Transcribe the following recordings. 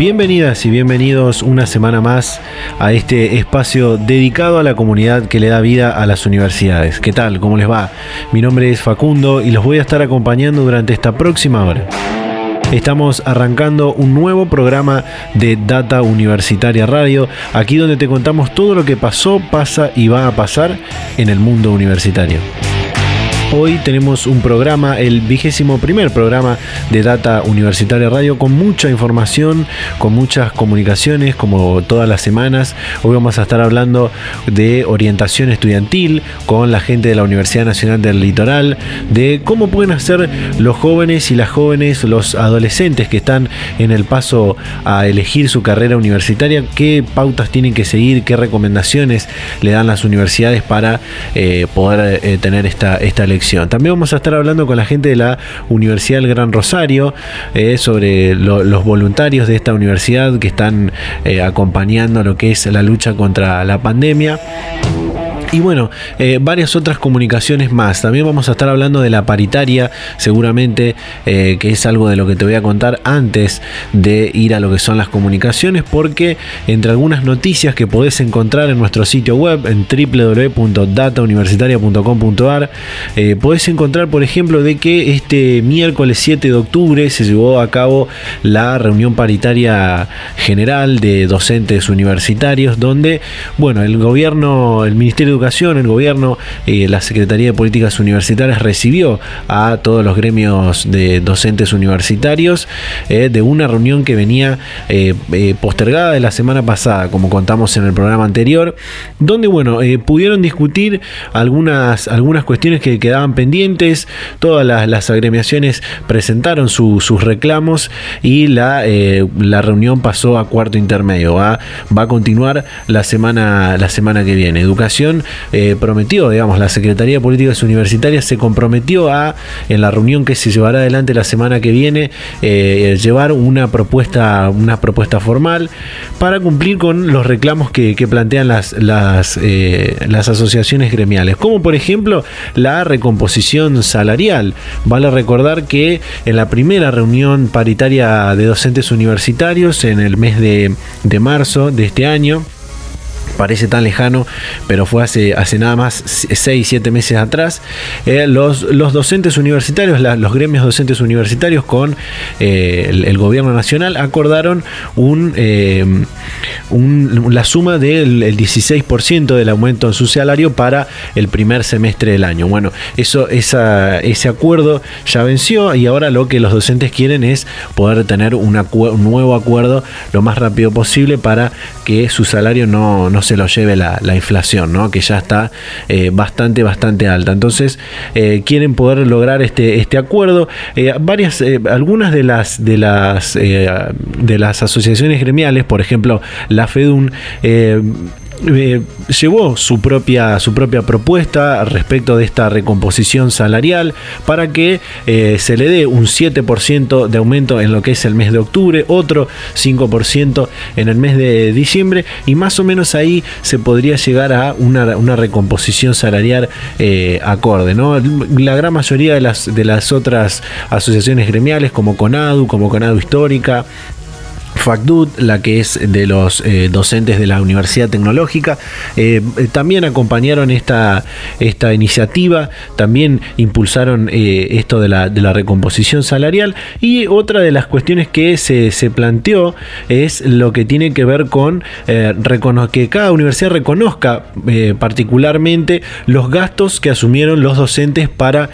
Bienvenidas y bienvenidos una semana más a este espacio dedicado a la comunidad que le da vida a las universidades. ¿Qué tal? ¿Cómo les va? Mi nombre es Facundo y los voy a estar acompañando durante esta próxima hora. Estamos arrancando un nuevo programa de Data Universitaria Radio, aquí donde te contamos todo lo que pasó, pasa y va a pasar en el mundo universitario. Hoy tenemos un programa, el vigésimo primer programa de Data Universitaria Radio, con mucha información, con muchas comunicaciones, como todas las semanas. Hoy vamos a estar hablando de orientación estudiantil con la gente de la Universidad Nacional del Litoral, de cómo pueden hacer los jóvenes y las jóvenes, los adolescentes que están en el paso a elegir su carrera universitaria, qué pautas tienen que seguir, qué recomendaciones le dan las universidades para eh, poder eh, tener esta, esta elección también vamos a estar hablando con la gente de la Universidad del Gran Rosario eh, sobre los voluntarios de esta universidad que están eh, acompañando lo que es la lucha contra la pandemia. Y bueno, eh, varias otras comunicaciones más. También vamos a estar hablando de la paritaria, seguramente, eh, que es algo de lo que te voy a contar antes de ir a lo que son las comunicaciones, porque entre algunas noticias que podés encontrar en nuestro sitio web, en www.datauniversitaria.com.ar, eh, podés encontrar, por ejemplo, de que este miércoles 7 de octubre se llevó a cabo la reunión paritaria general de docentes universitarios, donde, bueno, el gobierno, el Ministerio de Educación, el gobierno, eh, la Secretaría de Políticas Universitarias recibió a todos los gremios de docentes universitarios eh, de una reunión que venía eh, postergada de la semana pasada, como contamos en el programa anterior, donde bueno, pudieron discutir algunas, algunas cuestiones que quedaban pendientes, todas las, agremiaciones presentaron sus reclamos y la, la reunión pasó a cuarto intermedio. Va, va a continuar la semana, la semana que viene. Educación eh, prometió, digamos, la Secretaría de Políticas Universitarias se comprometió a, en la reunión que se llevará adelante la semana que viene, eh, llevar una propuesta, una propuesta formal para cumplir con los reclamos que, plantean las, eh, las asociaciones gremiales, como por ejemplo la recomposición salarial. Vale recordar que en la primera reunión paritaria de docentes universitarios en el mes de, de marzo de este año, parece tan lejano, pero fue hace, hace nada más 6, 7 meses atrás, eh, los, los, docentes universitarios, los gremios docentes universitarios con eh, el, gobierno nacional acordaron un, eh, la suma del 16% del aumento en su salario para el primer semestre del año. Bueno, eso, ese acuerdo ya venció y ahora lo que los docentes quieren es poder tener un nuevo acuerdo lo más rápido posible para que su salario no, no se se lo lleve la, inflación, ¿no? que ya está eh, bastante, bastante alta. Entonces, eh, quieren poder lograr este, este acuerdo. Eh, varias, algunas de las, de, las, de las asociaciones gremiales, por ejemplo, la FEDUN, eh, llevó su propia, su propia propuesta respecto de esta recomposición salarial para que eh, se le dé un 7% de aumento en lo que es el mes de octubre, otro 5% en el mes de diciembre y más o menos ahí se podría llegar a una, recomposición salarial eh, acorde. ¿no? La gran mayoría de las, de las otras asociaciones gremiales como CONADU, como CONADU Histórica, FACDUT, la que es de los eh, docentes de la Universidad Tecnológica, eh, eh, también acompañaron esta, esta iniciativa, también impulsaron esto de la, recomposición salarial. Y otra de las cuestiones que se, se planteó es lo que tiene que ver con que cada universidad reconozca particularmente los gastos que asumieron los docentes para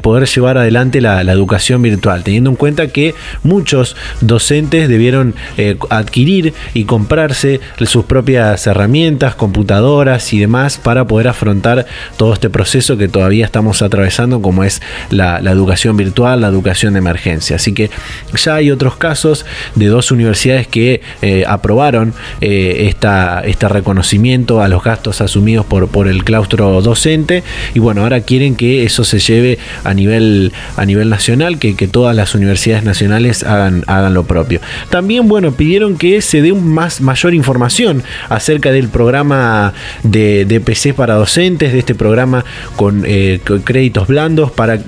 poder llevar adelante la, la educación virtual, teniendo en cuenta que muchos docentes debieron eh, adquirir y comprarse sus propias herramientas, computadoras y demás para poder afrontar todo este proceso que todavía estamos atravesando como es la, educación virtual, la educación de emergencia. Así que ya hay otros casos de dos universidades que eh, aprobaron eh, esta, este reconocimiento a los gastos asumidos por, por el claustro docente y bueno, ahora quieren que eso se lleve a nivel, a nivel nacional, que, que todas las universidades nacionales hagan, hagan lo propio. También, bueno, pidieron que se dé más, mayor información acerca del programa de, de PC para docentes, de este programa con, eh, créditos blandos para,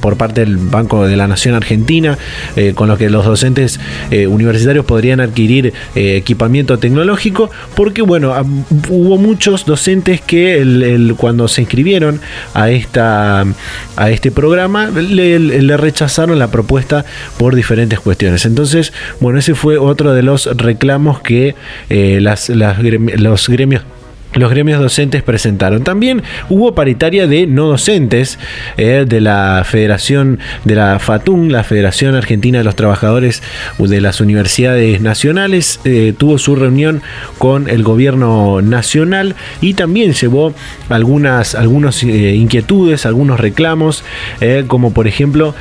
por parte del Banco de la Nación Argentina, eh, con los que los docentes eh, universitarios podrían adquirir equipamiento tecnológico, porque bueno, hubo muchos docentes que cuando se inscribieron a, esta, a este programa le, rechazaron la propuesta por diferentes cuestiones. Entonces, bueno, ese fue otro de los reclamos que las, los gremios los gremios docentes presentaron. También hubo paritaria de no docentes eh, de la Federación de la FATUN, la Federación Argentina de los Trabajadores de las Universidades Nacionales, eh, tuvo su reunión con el gobierno nacional y también llevó algunas algunos, eh, inquietudes, algunos reclamos, como por ejemplo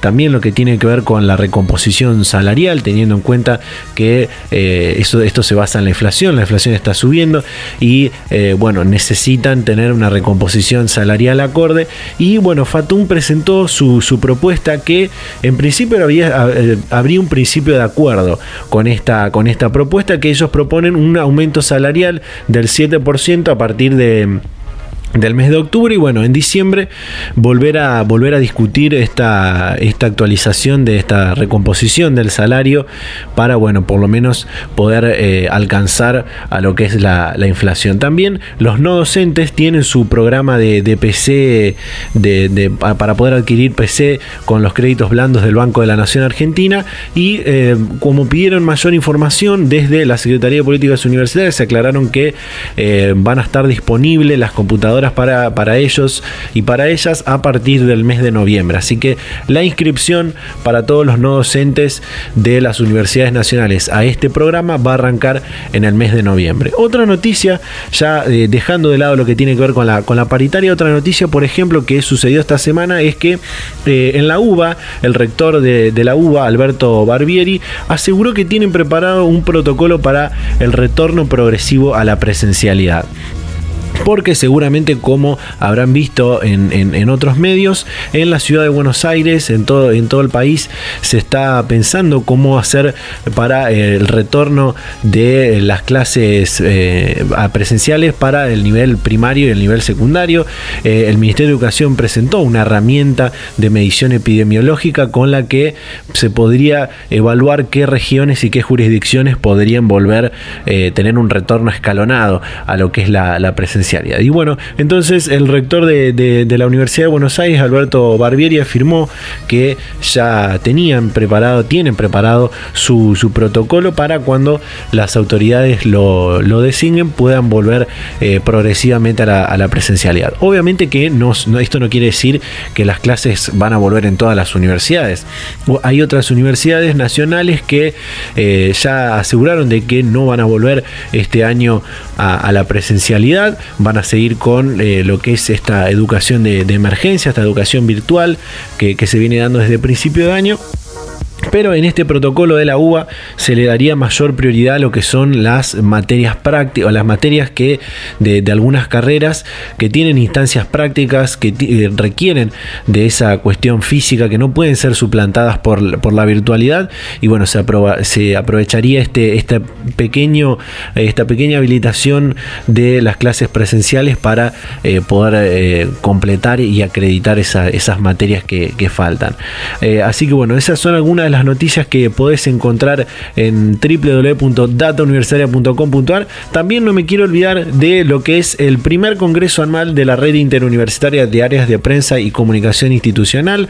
también lo que tiene que ver con la recomposición salarial, teniendo en cuenta que eso, esto se basa en la inflación, la inflación está subiendo y eh, bueno, necesitan tener una recomposición salarial acorde. Y bueno, Fatum presentó su, propuesta que en principio había, eh, habría un principio de acuerdo con esta, con esta propuesta que ellos proponen un aumento salarial del 7% a partir de del mes de octubre y bueno, en diciembre volver a, volver a discutir esta, esta actualización de esta recomposición del salario para, bueno, por lo menos poder eh, alcanzar a lo que es la, inflación. También los no docentes tienen su programa de, PC de, para poder adquirir PC con los créditos blandos del Banco de la Nación Argentina y eh, como pidieron mayor información desde la Secretaría de Políticas Universitarias se aclararon que eh, van a estar disponibles las computadoras para, ellos y para ellas a partir del mes de noviembre. Así que la inscripción para todos los no docentes de las universidades nacionales a este programa va a arrancar en el mes de noviembre. Otra noticia, ya eh, dejando de lado lo que tiene que ver con la, con la paritaria, otra noticia, por ejemplo, que sucedió esta semana es que eh, en la UBA, el rector de, de la UBA, Alberto Barbieri, aseguró que tienen preparado un protocolo para el retorno progresivo a la presencialidad porque seguramente como habrán visto en, otros medios, en la ciudad de Buenos Aires, en todo, en todo el país, se está pensando cómo hacer para el retorno de las clases eh, presenciales para el nivel primario y el nivel secundario. Eh, el Ministerio de Educación presentó una herramienta de medición epidemiológica con la que se podría evaluar qué regiones y qué jurisdicciones podrían volver a eh, tener un retorno escalonado a lo que es la, la presencialidad y bueno, entonces el rector de, la Universidad de Buenos Aires, Alberto Barbieri, afirmó que ya tenían preparado, tienen preparado su, protocolo para cuando las autoridades lo, designen puedan volver eh, progresivamente a la, presencialidad. Obviamente que no, esto no quiere decir que las clases van a volver en todas las universidades. Hay otras universidades nacionales que eh, ya aseguraron de que no van a volver este año a la presencialidad van a seguir con eh, lo que es esta educación de, emergencia, esta educación virtual que, que se viene dando desde principio de año. Pero en este protocolo de la UBA se le daría mayor prioridad a lo que son las materias prácticas, o las materias que de, algunas carreras que tienen instancias prácticas que eh, requieren de esa cuestión física que no pueden ser suplantadas por, la virtualidad. Y bueno, se, aprovecharía este, este pequeño, esta pequeña habilitación de las clases presenciales para eh, poder eh, completar y acreditar esas materias que faltan. así que bueno, esas son algunas de las noticias que podés encontrar en www.datauniversitaria.com.ar. También no me quiero olvidar de lo que es el primer congreso anual de la red interuniversitaria de áreas de prensa y comunicación institucional,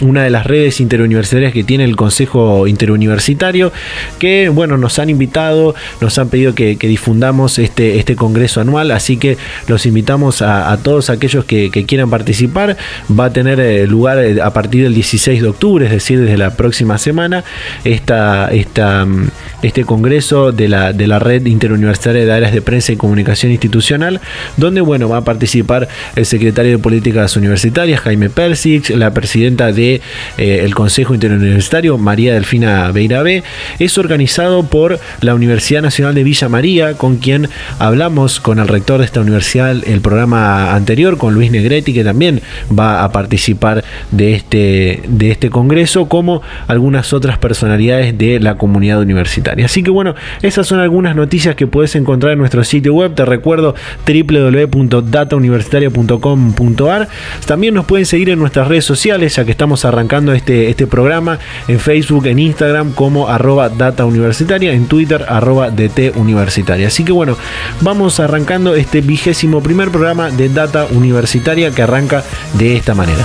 una de las redes interuniversitarias que tiene el Consejo Interuniversitario, que bueno, nos han invitado, nos han pedido que, difundamos este, este congreso anual, así que los invitamos a, todos aquellos que, quieran participar. Va a tener eh, lugar eh, a partir del 16 de octubre, es decir, desde la próxima semana esta, mm, este congreso de la, de la Red Interuniversitaria de Áreas de Prensa y Comunicación Institucional, donde bueno, va a participar el secretario de Políticas Universitarias, Jaime Persic, la presidenta del de, eh, Consejo Interuniversitario, María Delfina Beirabé. Es organizado por la Universidad Nacional de Villa María, con quien hablamos con el rector de esta universidad el programa anterior, con Luis Negretti, que también va a participar de este, de este congreso, como algunas otras personalidades de la comunidad universitaria. Así que bueno, esas son algunas noticias que puedes encontrar en nuestro sitio web. Te recuerdo www.datauniversitaria.com.ar. También nos pueden seguir en nuestras redes sociales, ya que estamos arrancando este, este programa en Facebook, en Instagram como arroba data universitaria, en Twitter arroba DT universitaria. Así que bueno, vamos arrancando este vigésimo primer programa de Data Universitaria que arranca de esta manera.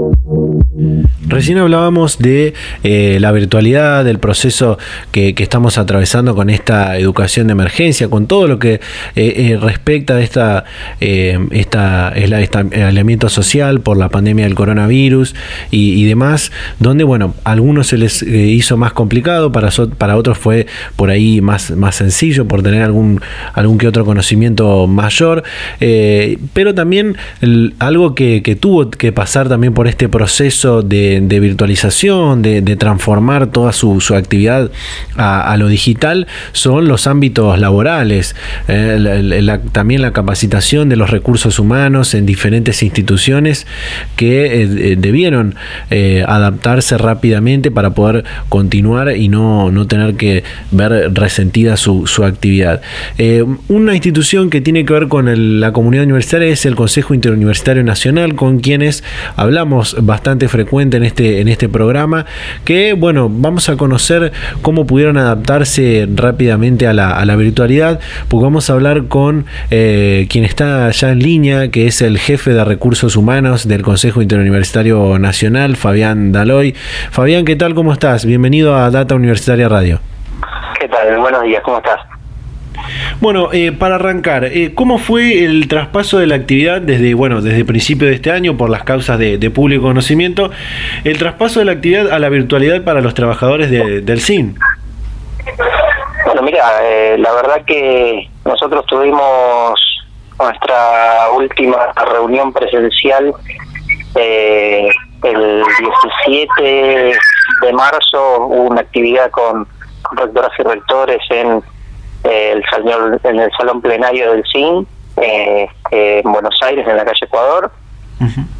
Recién hablábamos de eh, la virtualidad, del proceso que, estamos atravesando con esta educación de emergencia, con todo lo que eh, eh, respecta a esta, esta, el aislamiento social por la pandemia del coronavirus y, demás, donde, bueno, a algunos se les hizo más complicado, para, para otros fue por ahí más, más sencillo, por tener algún, algún que otro conocimiento mayor, pero también algo que tuvo que pasar también por este proceso de virtualización, de, transformar toda su, actividad a, lo digital, son los ámbitos laborales. Eh, también la capacitación de los recursos humanos en diferentes instituciones que eh, eh, debieron adaptarse rápidamente para poder continuar y no, no tener que ver resentida su, actividad. una institución que tiene que ver con la comunidad universitaria es el Consejo Interuniversitario Nacional, con quienes hablamos bastante frecuente en este, en este programa, que bueno, vamos a conocer cómo pudieron adaptarse rápidamente a la, a la virtualidad, porque vamos a hablar con eh, quien está ya en línea, que es el jefe de recursos humanos del Consejo Interuniversitario Nacional, Fabián Daloy. Fabián, ¿qué tal? ¿Cómo estás? Bienvenido a Data Universitaria Radio. ¿Qué tal? Buenos días, ¿cómo estás? Bueno, eh, para arrancar, eh, ¿cómo fue el traspaso de la actividad desde, bueno, desde principio de este año por las causas de, público conocimiento, el traspaso de la actividad a la virtualidad para los trabajadores del CIN? Bueno, mira, eh, la verdad que nosotros tuvimos nuestra última reunión presencial el 17 de marzo, hubo una actividad con, con rectoras y rectores en el salón, en el salón plenario del CIN, eh, en Buenos Aires, en la calle Ecuador,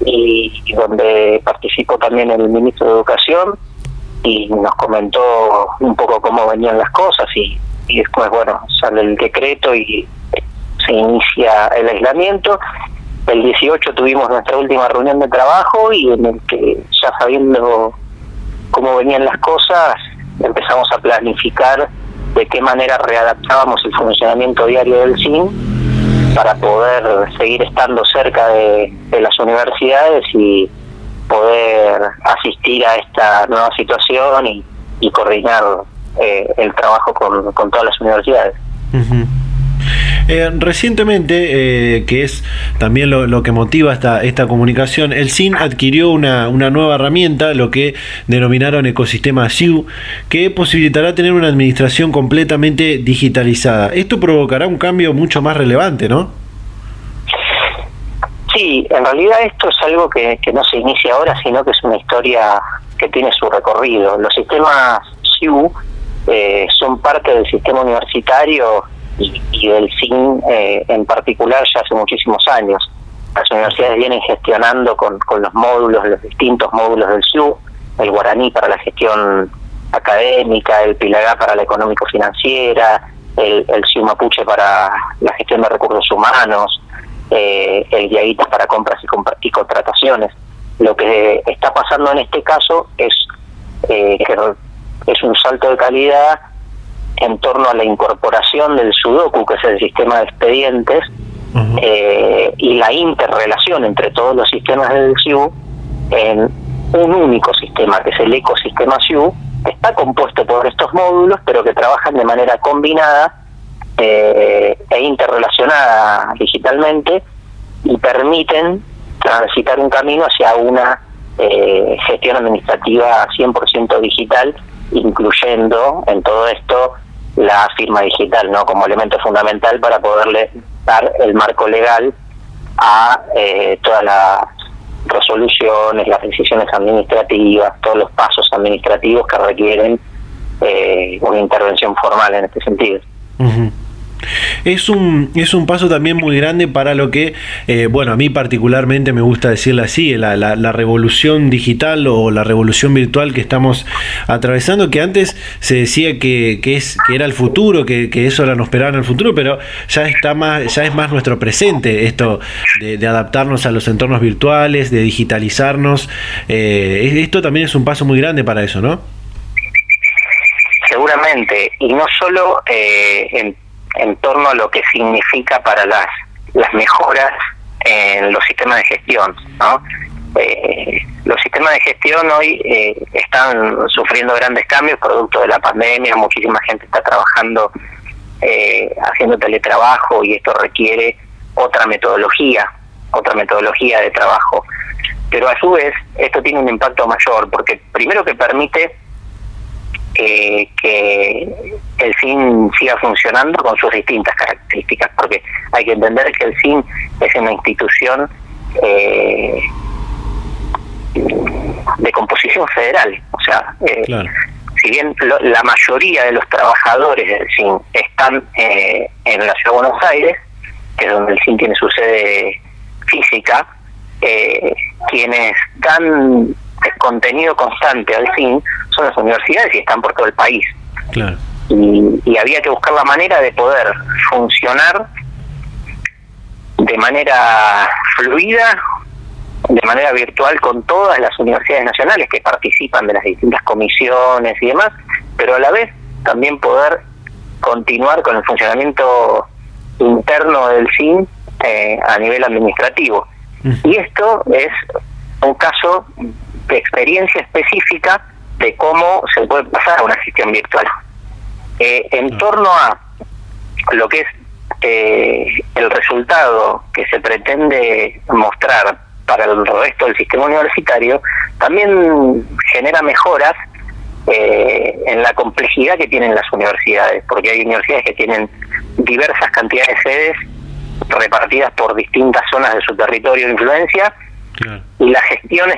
y, donde participó también el ministro de Educación y nos comentó un poco cómo venían las cosas y, y después, bueno, sale el decreto y se inicia el aislamiento. El 18 tuvimos nuestra última reunión de trabajo y en el que ya sabiendo cómo venían las cosas empezamos a planificar de qué manera readaptábamos el funcionamiento diario del CIN para poder seguir estando cerca de, las universidades y poder asistir a esta nueva situación y, coordinar eh, el trabajo con, con todas las universidades. Eh, recientemente, eh, que es también lo, que motiva esta, esta comunicación, el SIN adquirió una, una nueva herramienta, lo que denominaron ecosistema SIU, que posibilitará tener una administración completamente digitalizada. Esto provocará un cambio mucho más relevante, ¿no? Sí, en realidad esto es algo que, no se inicia ahora, sino que es una historia que tiene su recorrido. Los sistemas SIU eh, son parte del sistema universitario y, del CIN eh, en particular ya hace muchísimos años. Las universidades vienen gestionando con, con los módulos, los distintos módulos del SIU, el guaraní para la gestión académica, el pilagá para la económico-financiera, el, el SIU mapuche para la gestión de recursos humanos, eh, el guiaguita para compras y, y contrataciones. Lo que está pasando en este caso es eh, que es un salto de calidad en torno a la incorporación del Sudoku, que es el sistema de expedientes, eh, y la interrelación entre todos los sistemas del SIU en un único sistema, que es el ecosistema SIU, que está compuesto por estos módulos, pero que trabajan de manera combinada eh, e interrelacionada digitalmente y permiten transitar un camino hacia una eh, gestión administrativa 100% digital, incluyendo en todo esto la firma digital, ¿no? Como elemento fundamental para poderle dar el marco legal a eh, todas las resoluciones, las decisiones administrativas, todos los pasos administrativos que requieren eh, una intervención formal en este sentido. Es un, es un paso también muy grande para lo que, eh, bueno, a mí particularmente me gusta decirlo así, la, la, revolución digital o la revolución virtual que estamos atravesando, que antes se decía que, que es, que era el futuro, que, que, eso era nos esperaba en el futuro, pero ya está más, ya es más nuestro presente, esto de, adaptarnos a los entornos virtuales, de digitalizarnos. Eh, esto también es un paso muy grande para eso, ¿no? Seguramente, y no solo eh, en en torno a lo que significa para las, las mejoras en los sistemas de gestión. ¿no? Eh, los sistemas de gestión hoy eh, están sufriendo grandes cambios producto de la pandemia, muchísima gente está trabajando eh, haciendo teletrabajo y esto requiere otra metodología, otra metodología de trabajo. Pero a su vez esto tiene un impacto mayor porque primero que permite eh, que el SIN siga funcionando con sus distintas características, porque hay que entender que el SIN es una institución eh, de composición federal, o sea, eh, si bien la mayoría de los trabajadores del SIN están en la ciudad de Buenos Aires, que es donde el SIN tiene su sede física, quienes dan contenido constante al SIN son las universidades y están por todo el país. Y, había que buscar la manera de poder funcionar de manera fluida, de manera virtual con todas las universidades nacionales que participan de las distintas comisiones y demás, pero a la vez también poder continuar con el funcionamiento interno del SIN eh, a nivel administrativo. Y esto es un caso experiencia específica de cómo se puede pasar a una gestión virtual. Eh, en torno a lo que es eh, el resultado que se pretende mostrar para el resto del sistema universitario, también genera mejoras eh, en la complejidad que tienen las universidades, porque hay universidades que tienen diversas cantidades de sedes repartidas por distintas zonas de su territorio de influencia y la gestión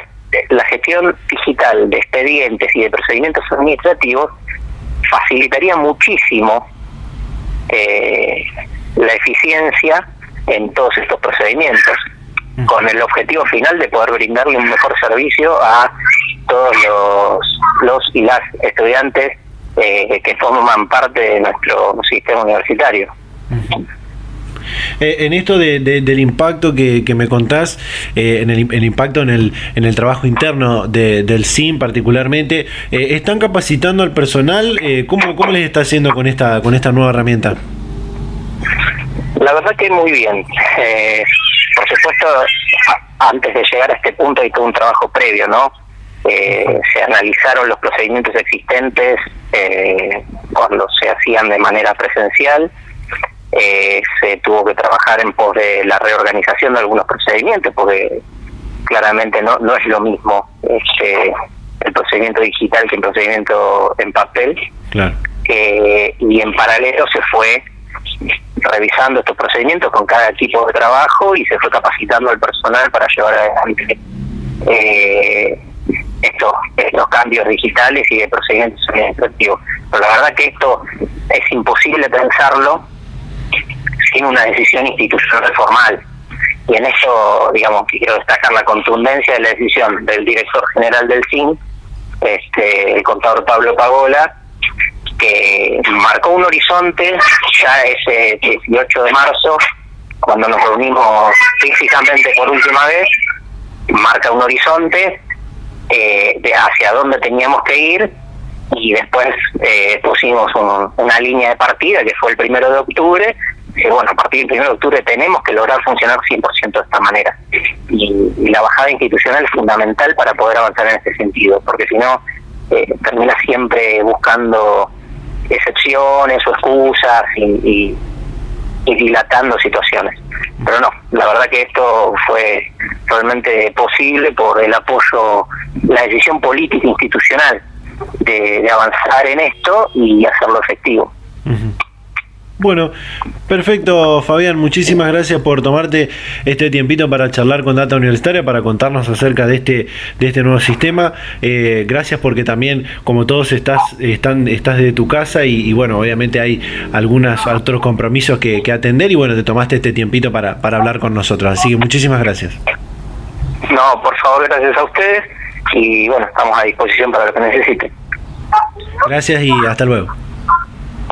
la gestión digital de expedientes y de procedimientos administrativos facilitaría muchísimo eh, la eficiencia en todos estos procedimientos, con el objetivo final de poder brindarle un mejor servicio a todos los, los y las estudiantes eh, que forman parte de nuestro sistema universitario. Eh, en esto del impacto que, me contás, eh, en el, impacto en el, en el trabajo interno del SIM particularmente, eh, ¿están capacitando al personal? ¿cómo, ¿Cómo les está haciendo con esta, con esta nueva herramienta? La verdad que muy bien. por supuesto, antes de llegar a este punto hay todo un trabajo previo, ¿no? se analizaron los procedimientos existentes cuando se hacían de manera presencial eh, se tuvo que trabajar en pos de la reorganización de algunos procedimientos, porque claramente no, no es lo mismo este, el procedimiento digital que el procedimiento en papel. Eh, y en paralelo se fue revisando estos procedimientos con cada equipo de trabajo y se fue capacitando al personal para llevar adelante eh, estos, estos cambios digitales y de procedimientos administrativos. Pero la verdad que esto es imposible pensarlo sin una decisión institucional formal. Y en eso, digamos, quiero destacar la contundencia de la decisión del director general del CIN, este, el contador Pablo Pagola, que marcó un horizonte ya ese 18 de marzo, cuando nos reunimos físicamente por última vez, marca un horizonte eh, de hacia dónde teníamos que ir y después eh, pusimos una línea de partida que fue el primero de octubre eh, bueno, a partir del 1 de octubre tenemos que lograr funcionar 100% de esta manera. Y, la bajada institucional es fundamental para poder avanzar en ese sentido, porque si no, eh, termina siempre buscando excepciones o excusas y, y dilatando situaciones. Pero no, la verdad que esto fue realmente posible por el apoyo, la decisión política institucional de, avanzar en esto y hacerlo efectivo. Bueno, perfecto Fabián, muchísimas gracias por tomarte este tiempito para charlar con Data Universitaria, para contarnos acerca de este, de este nuevo sistema. Eh, gracias porque también, como todos, estás, están, estás de tu casa y, bueno, obviamente hay algunos otros compromisos que, atender y bueno, te tomaste este tiempito para, para hablar con nosotros. Así que muchísimas gracias. No, por favor, gracias a ustedes y bueno, estamos a disposición para lo que necesiten. Gracias y hasta luego.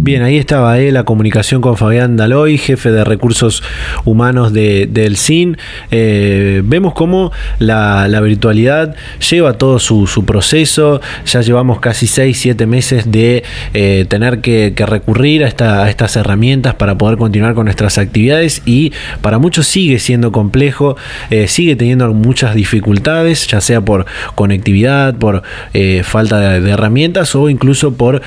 Bien, ahí estaba eh, la comunicación con Fabián Daloy, jefe de recursos humanos de, del CIN. Eh, vemos cómo la, virtualidad lleva todo su, proceso. Ya llevamos casi 6, 7 meses de eh, tener que, recurrir a, esta, estas herramientas para poder continuar con nuestras actividades y para muchos sigue siendo complejo, sigue teniendo muchas dificultades, ya sea por conectividad, por falta de, herramientas o incluso por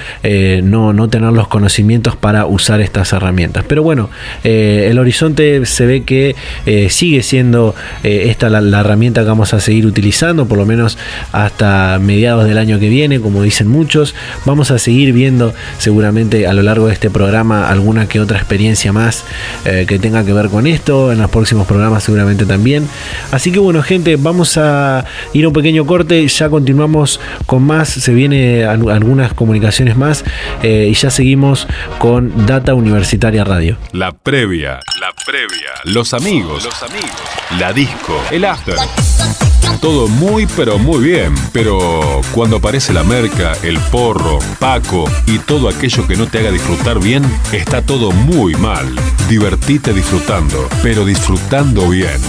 no, no tener los conocimientos para usar estas herramientas. Pero bueno, eh, el horizonte se ve que eh, sigue siendo eh, esta la, herramienta que vamos a seguir utilizando, por lo menos hasta mediados del año que viene, como dicen muchos. Vamos a seguir viendo seguramente a lo largo de este programa alguna que otra experiencia más que tenga que ver con esto. En los próximos programas seguramente también. Así que bueno, gente, vamos a ir a un pequeño corte. Ya continuamos con más. Se viene algunas comunicaciones más y ya seguimos con Data Universitaria Radio. La previa, la previa, los amigos, los amigos, la disco, el after. Todo muy pero muy bien, pero cuando aparece la merca, el porro, Paco y todo aquello que no te haga disfrutar bien, está todo muy mal. Divertite disfrutando, pero disfrutando bien.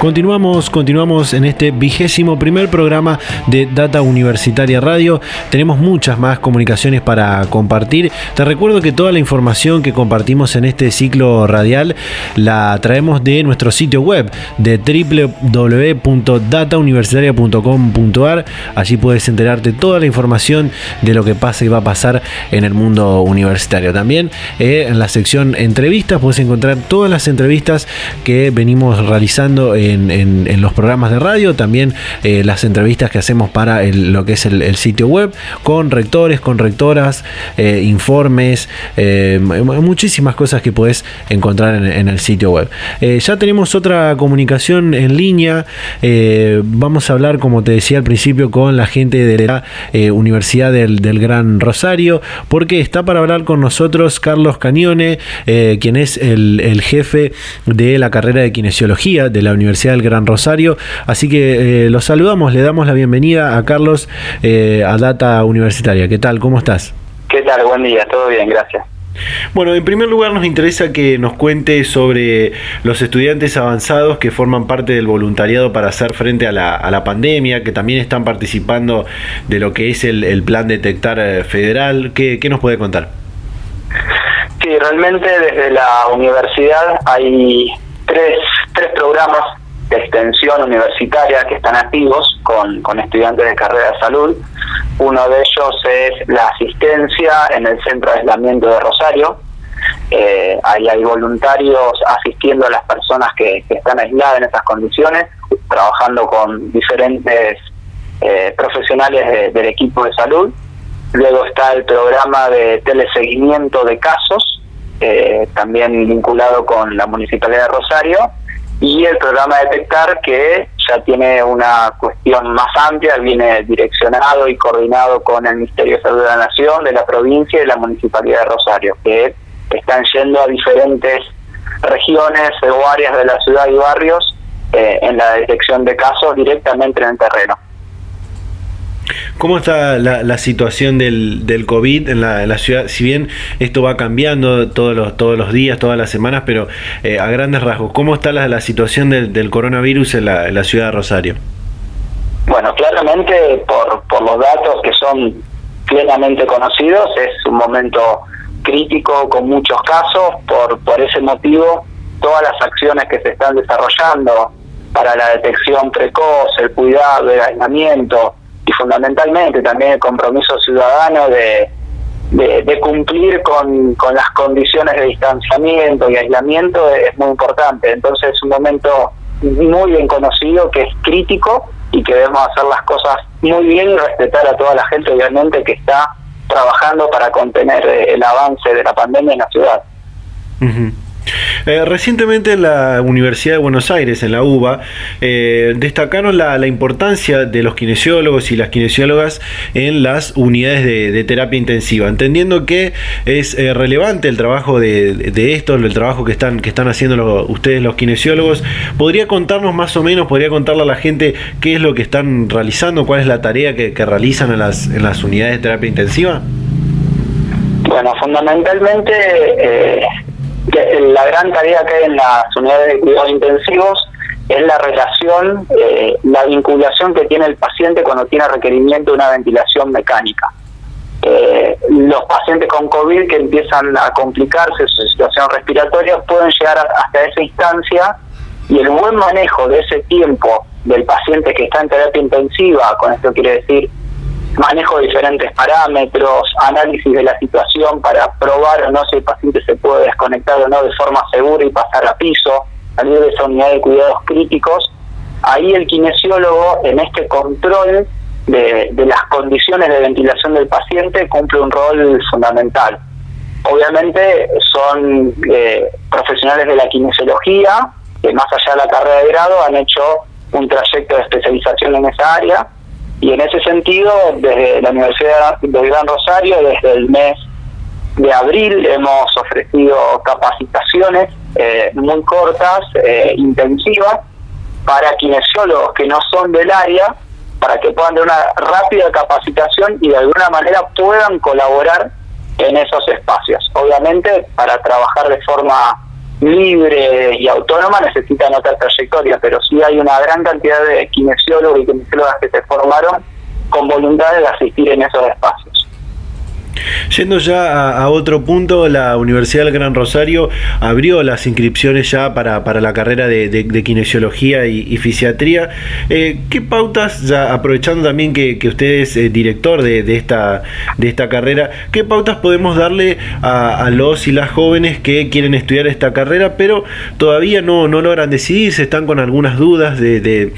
Continuamos, continuamos en este vigésimo primer programa de Data Universitaria Radio. Tenemos muchas más comunicaciones para compartir. Te recuerdo que toda la información que compartimos en este ciclo radial la traemos de nuestro sitio web de www.datauniversitaria.com.ar. Allí puedes enterarte toda la información de lo que pasa y va a pasar en el mundo universitario. También eh, en la sección entrevistas puedes encontrar todas las entrevistas que venimos realizando en, los programas de radio, también eh, las entrevistas que hacemos para lo que es el, sitio web, con rectores, con rectoras, eh, informes, eh, muchísimas cosas que puedes encontrar en, el sitio web. ya tenemos otra comunicación en línea, vamos a hablar, como te decía al principio, con la gente de la Universidad del, Gran Rosario, porque está para hablar con nosotros Carlos Cañone, quien es el, el jefe de la carrera de kinesiología de la Universidad del Gran Rosario. Así que eh, los saludamos, le damos la bienvenida a Carlos eh, a Data Universitaria. ¿Qué tal? ¿Cómo estás? ¿Qué tal? Buen día, todo bien, gracias. Bueno, en primer lugar nos interesa que nos cuente sobre los estudiantes avanzados que forman parte del voluntariado para hacer frente a la, pandemia, que también están participando de lo que es el, plan Detectar eh, Federal. ¿Qué, ¿Qué, nos puede contar? Sí, realmente desde la universidad hay tres, tres programas de extensión universitaria que están activos con, con estudiantes de carrera de salud. Uno de ellos es la asistencia en el Centro de Aislamiento de Rosario. Eh, ahí hay voluntarios asistiendo a las personas que, están aisladas en esas condiciones, trabajando con diferentes eh, profesionales del equipo de salud. Luego está el programa de teleseguimiento de casos, eh, también vinculado con la Municipalidad de Rosario y el programa Detectar que ya tiene una cuestión más amplia, viene direccionado y coordinado con el Ministerio de Salud de la Nación, de la provincia y de la Municipalidad de Rosario, que están yendo a diferentes regiones o áreas de la ciudad y barrios eh, en la detección de casos directamente en el terreno. ¿Cómo está la, situación del, del COVID en la, ciudad? Si bien esto va cambiando todos los, todos los días, todas las semanas, pero eh, a grandes rasgos, ¿cómo está la, situación del, coronavirus en la, ciudad de Rosario? Bueno, claramente por, por los datos que son plenamente conocidos, es un momento crítico con muchos casos, por, por ese motivo todas las acciones que se están desarrollando para la detección precoz, el cuidado, el aislamiento y fundamentalmente también el compromiso ciudadano de, de, cumplir con, las condiciones de distanciamiento y aislamiento es muy importante. Entonces es un momento muy bien conocido que es crítico y que debemos hacer las cosas muy bien y respetar a toda la gente obviamente que está trabajando para contener el avance de la pandemia en la ciudad. Eh, recientemente en la Universidad de Buenos Aires, en la UBA, eh, destacaron la, importancia de los kinesiólogos y las kinesiólogas en las unidades de, terapia intensiva, entendiendo que es eh, relevante el trabajo de, esto, el trabajo que están, que están haciendo ustedes los kinesiólogos. ¿Podría contarnos más o menos, podría contarle a la gente qué es lo que están realizando, cuál es la tarea que, realizan en las, en las unidades de terapia intensiva? Bueno, fundamentalmente la gran tarea que hay en las unidades de cuidados intensivos es la relación, eh, la vinculación que tiene el paciente cuando tiene requerimiento de una ventilación mecánica. Eh, los pacientes con COVID que empiezan a complicarse su situación respiratoria pueden llegar hasta esa instancia y el buen manejo de ese tiempo del paciente que está en terapia intensiva, con esto quiere decir manejo de diferentes parámetros, análisis de la situación para probar o no si el paciente se puede desconectar o no de forma segura y pasar a piso, salir de esa unidad de cuidados críticos. Ahí el kinesiólogo, en este control de, las condiciones de ventilación del paciente, cumple un rol fundamental. Obviamente son eh, profesionales de la kinesiología, que más allá de la carrera de grado han hecho un trayecto de especialización en esa área, y en ese sentido, desde la Universidad de Gran Rosario, desde el mes de abril, hemos ofrecido capacitaciones eh, muy cortas, eh, intensivas, para kinesiólogos que no son del área, para que puedan tener una rápida capacitación y de alguna manera puedan colaborar en esos espacios. Obviamente, para trabajar de forma libre y autónoma necesitan otra trayectoria, pero sí hay una gran cantidad de kinesiólogos y kinesiólogas que se formaron con voluntad de asistir en esos espacios. Yendo ya a, otro punto, la Universidad del Gran Rosario abrió las inscripciones ya para, la carrera de, kinesiología y, fisiatría. Eh, ¿Qué pautas, ya aprovechando también que, usted es eh, director de, esta, de esta carrera, qué pautas podemos darle a, los y las jóvenes que quieren estudiar esta carrera, pero todavía no, no logran decidirse, están con algunas dudas de,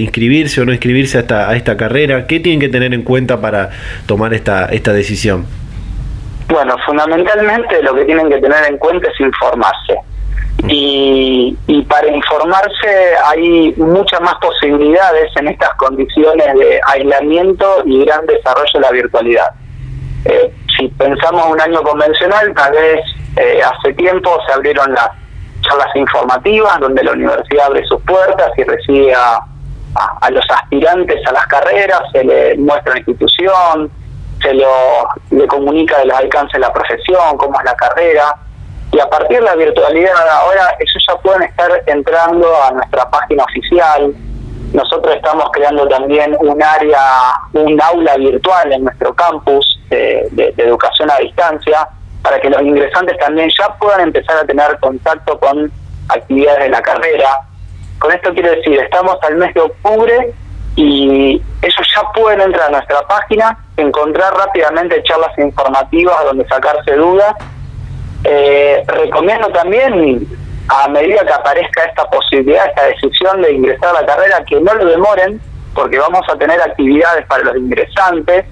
inscribirse o no inscribirse a esta, a esta carrera? ¿Qué tienen que tener en cuenta para tomar esta, esta decisión? Bueno, fundamentalmente lo que tienen que tener en cuenta es informarse. Y, para informarse hay muchas más posibilidades en estas condiciones de aislamiento y gran desarrollo de la virtualidad. Eh, si pensamos un año convencional, tal vez eh, hace tiempo se abrieron las charlas informativas donde la universidad abre sus puertas y recibe a, a los aspirantes a las carreras, se le muestra la institución, se lo le comunica de los alcances de la profesión, cómo es la carrera, y a partir de la virtualidad ahora ellos ya pueden estar entrando a nuestra página oficial. Nosotros estamos creando también un área, un aula virtual en nuestro campus de, de educación a distancia, para que los ingresantes también ya puedan empezar a tener contacto con actividades de la carrera. Con esto quiero decir, estamos al mes de octubre y ellos ya pueden entrar a nuestra página, encontrar rápidamente charlas informativas donde sacarse dudas. Eh, recomiendo también, a medida que aparezca esta posibilidad, esta decisión de ingresar a la carrera, que no lo demoren, porque vamos a tener actividades para los ingresantes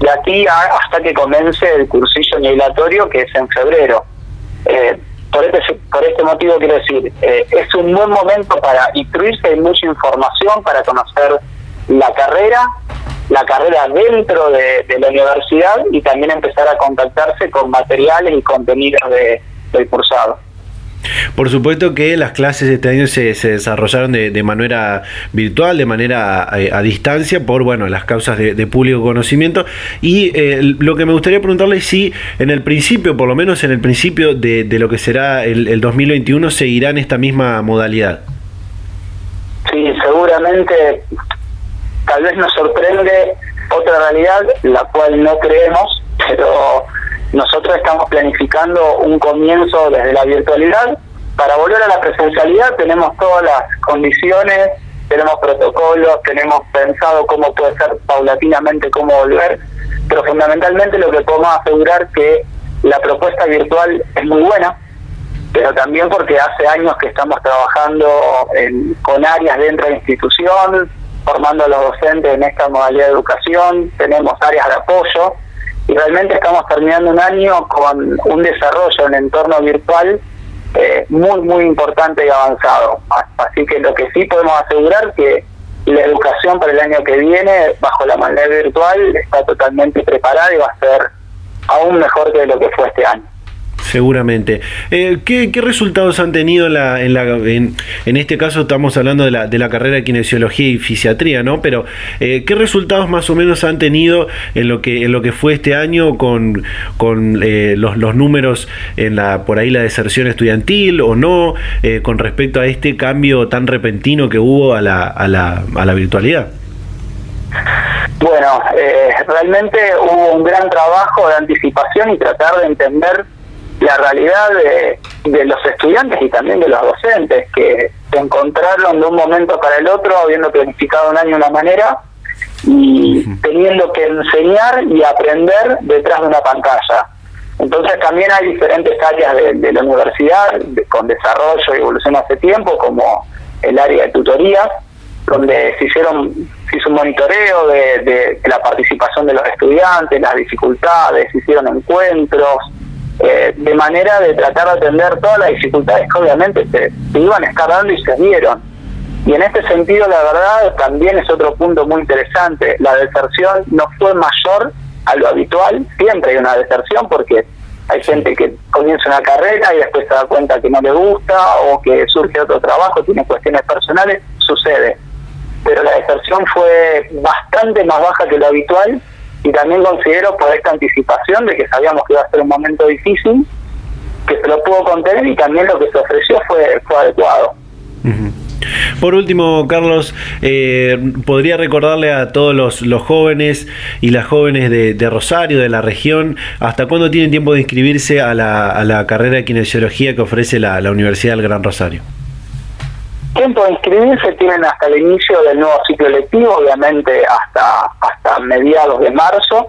de aquí hasta que comience el cursillo nivelatorio, que es en febrero. Eh, por este, por este motivo quiero decir, eh, es un buen momento para instruirse, hay mucha información para conocer la carrera, la carrera dentro de, la universidad y también empezar a contactarse con materiales y contenidos de, del cursado. Por supuesto que las clases este año se, desarrollaron de, manera virtual, de manera eh, a, distancia, por bueno las causas de, público conocimiento. Y eh, lo que me gustaría preguntarle es si en el principio, por lo menos en el principio de, lo que será el, el 2021, seguirán esta misma modalidad. Sí, seguramente, tal vez nos sorprende otra realidad, la cual no creemos, pero nosotros estamos planificando un comienzo desde la virtualidad. Para volver a la presencialidad tenemos todas las condiciones, tenemos protocolos, tenemos pensado cómo puede ser paulatinamente cómo volver, pero fundamentalmente lo que podemos asegurar que la propuesta virtual es muy buena, pero también porque hace años que estamos trabajando con áreas dentro de la institución, formando a los docentes en esta modalidad de educación, tenemos áreas de apoyo y realmente estamos terminando un año con un desarrollo en entorno virtual eh, muy, muy importante y avanzado. Así que lo que sí podemos asegurar que la educación para el año que viene, bajo la manera virtual, está totalmente preparada y va a ser aún mejor que lo que fue este año. Seguramente. Eh, ¿qué, resultados han tenido en, la, en, en, este caso estamos hablando de la, de la carrera de kinesiología y fisiatría, ¿no? Pero eh, ¿qué resultados más o menos han tenido en lo que, en lo que fue este año con, con eh, los, los, números en la por ahí la deserción estudiantil o no con respecto a este cambio tan repentino que hubo a la, a la, a la virtualidad? Bueno, realmente hubo un gran trabajo de anticipación y tratar de entender la realidad de, los estudiantes y también de los docentes que se encontraron de un momento para el otro habiendo planificado un año de una manera y teniendo que enseñar y aprender detrás de una pantalla. Entonces también hay diferentes áreas de, la universidad con desarrollo y evolución hace tiempo, como el área de tutorías, donde se hicieron se hizo un monitoreo de, de la participación de los estudiantes, las dificultades, se hicieron encuentros, eh, de manera de tratar de atender todas las dificultades que obviamente se, iban a estar dando y se dieron. Y en este sentido, la verdad, también es otro punto muy interesante. La deserción no fue mayor a lo habitual. Siempre hay una deserción porque hay gente que comienza una carrera y después se da cuenta que no le gusta o que surge otro trabajo, tiene cuestiones personales, sucede. Pero la deserción fue bastante más baja que lo habitual y también considero por esta anticipación de que sabíamos que iba a ser un momento difícil, que se lo pudo contener y también lo que se ofreció fue, fue adecuado. Por último, Carlos, eh, ¿podría recordarle a todos los, los, jóvenes y las jóvenes de, Rosario, de la región, hasta cuándo tienen tiempo de inscribirse a la, a la carrera de kinesiología que ofrece la, la Universidad del Gran Rosario? Tiempo de inscribirse tienen hasta el inicio del nuevo ciclo lectivo, obviamente hasta hasta mediados de marzo,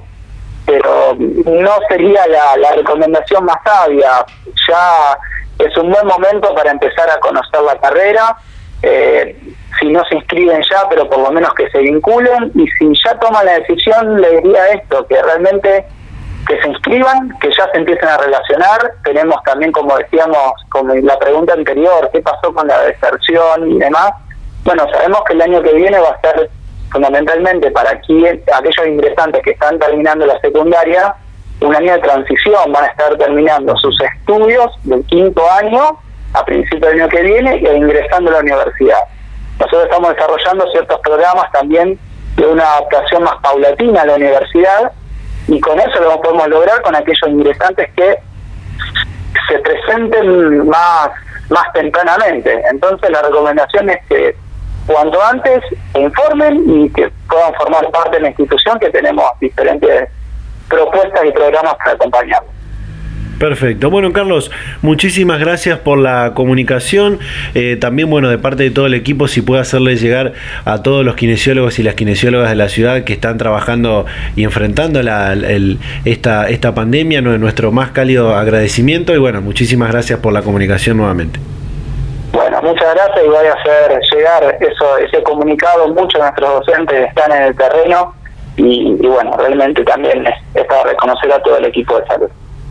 pero no sería la, recomendación más sabia. Ya es un buen momento para empezar a conocer la carrera. Eh, si no se inscriben ya, pero por lo menos que se vinculen. Y si ya toman la decisión, le diría esto, que realmente que se inscriban, que ya se empiecen a relacionar. Tenemos también, como decíamos, como la pregunta anterior, qué pasó con la deserción y demás. Bueno, sabemos que el año que viene va a ser fundamentalmente para aquí, aquellos ingresantes que están terminando la secundaria, un año de transición, van a estar terminando sus estudios del quinto año a principio del año que viene y ingresando a la universidad. Nosotros estamos desarrollando ciertos programas también de una adaptación más paulatina a la universidad y con eso lo podemos lograr con aquellos ingresantes que se presenten más, más tempranamente. Entonces la recomendación es que cuanto antes informen y que puedan formar parte de la institución que tenemos diferentes propuestas y programas para acompañarlos. Perfecto. Bueno, Carlos, muchísimas gracias por la comunicación. Eh, también, bueno, de parte de todo el equipo, si puede hacerle llegar a todos los kinesiólogos y las kinesiólogas de la ciudad que están trabajando y enfrentando la, esta, esta pandemia, nuestro más cálido agradecimiento. Y bueno, muchísimas gracias por la comunicación nuevamente. Bueno, muchas gracias y voy a hacer llegar eso, ese comunicado. Muchos de nuestros docentes están en el terreno y, bueno, realmente también es para reconocer a todo el equipo de salud.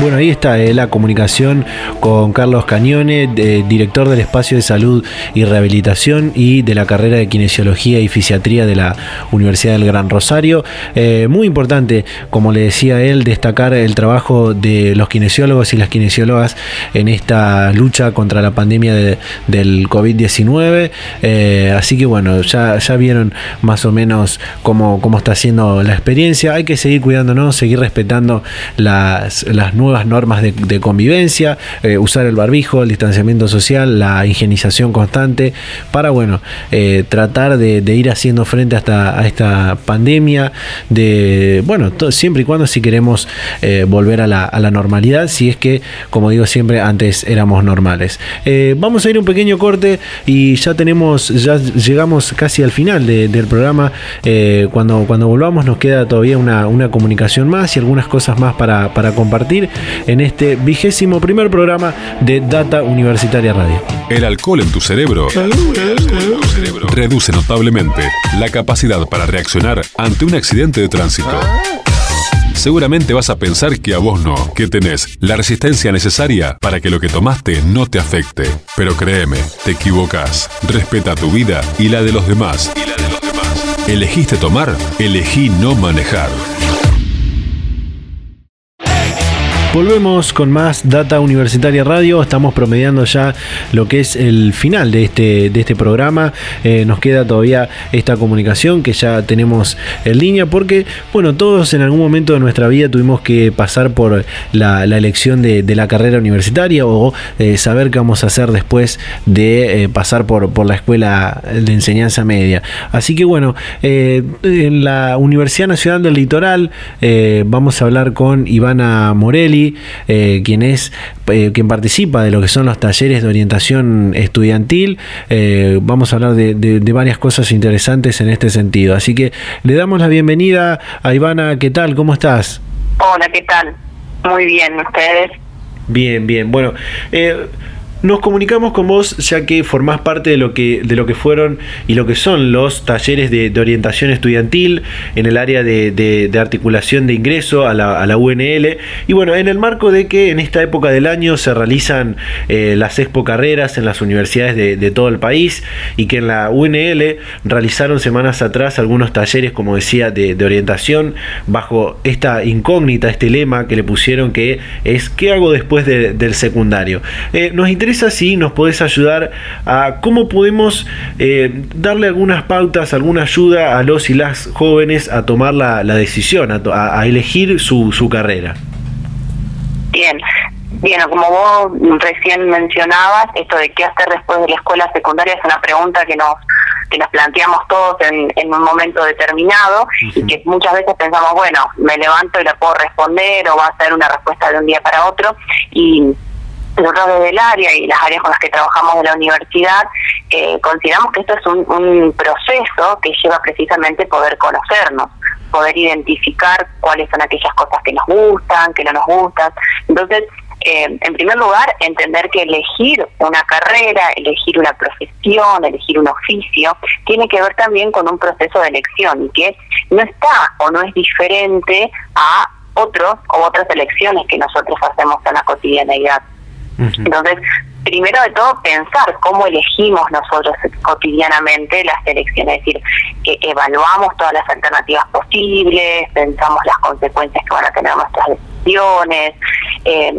Bueno, ahí está eh, la comunicación con Carlos Cañone, director del Espacio de Salud y Rehabilitación y de la carrera de Kinesiología y Fisiatría de la Universidad del Gran Rosario. Eh, muy importante, como le decía él, destacar el trabajo de los kinesiólogos y las kinesiólogas en esta lucha contra la pandemia del COVID-19. Eh, así que bueno, ya, ya vieron más o menos cómo, cómo está siendo la experiencia. Hay que seguir cuidándonos, seguir respetando las, las nuevas nuevas normas de, convivencia, eh, usar el barbijo, el distanciamiento social, la higienización constante, para bueno, eh, tratar de, ir haciendo frente a esta, pandemia, de bueno, siempre y cuando si queremos eh, volver a la, normalidad, si es que, como digo siempre, antes éramos normales. vamos a ir un pequeño corte y ya tenemos, ya llegamos casi al final del programa. cuando, cuando volvamos nos queda todavía una, comunicación más y algunas cosas más para compartir en este vigésimo primer programa de Data Universitaria Radio. El alcohol en tu cerebro reduce notablemente la capacidad para reaccionar ante un accidente de tránsito. Seguramente vas a pensar que a vos no, que tenés la resistencia necesaria para que lo que tomaste no te afecte. Pero créeme, te equivocas. Respeta tu vida y la de los demás. Y la de los demás. ¿Elegiste tomar? Elegí no manejar. Volvemos con más Data Universitaria Radio. Estamos promediando ya lo que es el final de este, de este programa. Eh, nos queda todavía esta comunicación que ya tenemos en línea porque, bueno, todos en algún momento de nuestra vida tuvimos que pasar por la, elección de, la carrera universitaria o eh, saber qué vamos a hacer después de eh, pasar por, por la escuela de enseñanza media. Así que, bueno, en la Universidad Nacional del Litoral vamos a hablar con Ivana Morelli eh, quien es eh, quien participa de lo que son los talleres de orientación estudiantil. Eh, vamos a hablar de, varias cosas interesantes en este sentido. Así que le damos la bienvenida a Ivana. ¿Qué tal? ¿Cómo estás? Hola, ¿qué tal? Muy bien, ¿ustedes? Bien, bien. Bueno, nos comunicamos con vos ya que formás parte de lo que, de lo que fueron y lo que son los talleres de, orientación estudiantil en el área de, articulación de ingreso a la, UNL. Y bueno, en el marco de que en esta época del año se realizan eh, las expo carreras en las universidades de, todo el país y que en la UNL realizaron semanas atrás algunos talleres, como decía, de, orientación bajo esta incógnita, este lema que le pusieron que es ¿qué hago después del secundario? Eh, nos interesa interesa si nos podés ayudar a cómo podemos eh, darle algunas pautas, alguna ayuda a los y las jóvenes a tomar la, decisión, a, elegir su, carrera. Bien, Bien, como vos recién mencionabas, esto de qué hacer después de la escuela secundaria es una pregunta que nos que nos planteamos todos en, en un momento determinado y que muchas veces pensamos, bueno, me levanto y la puedo responder o va a ser una respuesta de un día para otro y nosotros desde el área y las áreas con las que trabajamos de la universidad, eh, consideramos que esto es un, proceso que lleva precisamente poder conocernos, poder identificar cuáles son aquellas cosas que nos gustan, que no nos gustan. Entonces, eh, en primer lugar, entender que elegir una carrera, elegir una profesión, elegir un oficio, tiene que ver también con un proceso de elección y que no está o no es diferente a otros o otras elecciones que nosotros hacemos en la cotidianeidad. Entonces, primero de todo, pensar cómo elegimos nosotros cotidianamente las elecciones, es decir, que evaluamos todas las alternativas posibles, pensamos las consecuencias que van a tener nuestras decisiones, eh,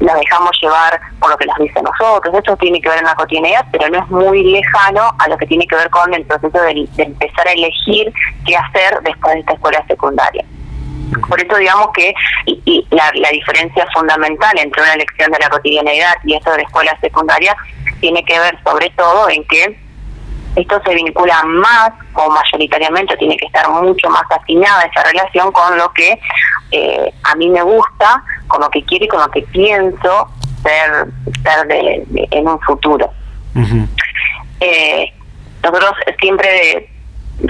nos dejamos llevar por lo que nos dicen nosotros. Esto tiene que ver en la cotidianidad, pero no es muy lejano a lo que tiene que ver con el proceso de empezar a elegir qué hacer después de esta escuela secundaria. Por eso digamos que y, la, diferencia fundamental entre una elección de la cotidianeidad y esto de la escuela secundaria tiene que ver sobre todo en que esto se vincula más o mayoritariamente tiene que estar mucho más afinada esa relación con lo que eh, a mí me gusta, con lo que quiero y con lo que pienso ser, en un futuro. eh, nosotros siempre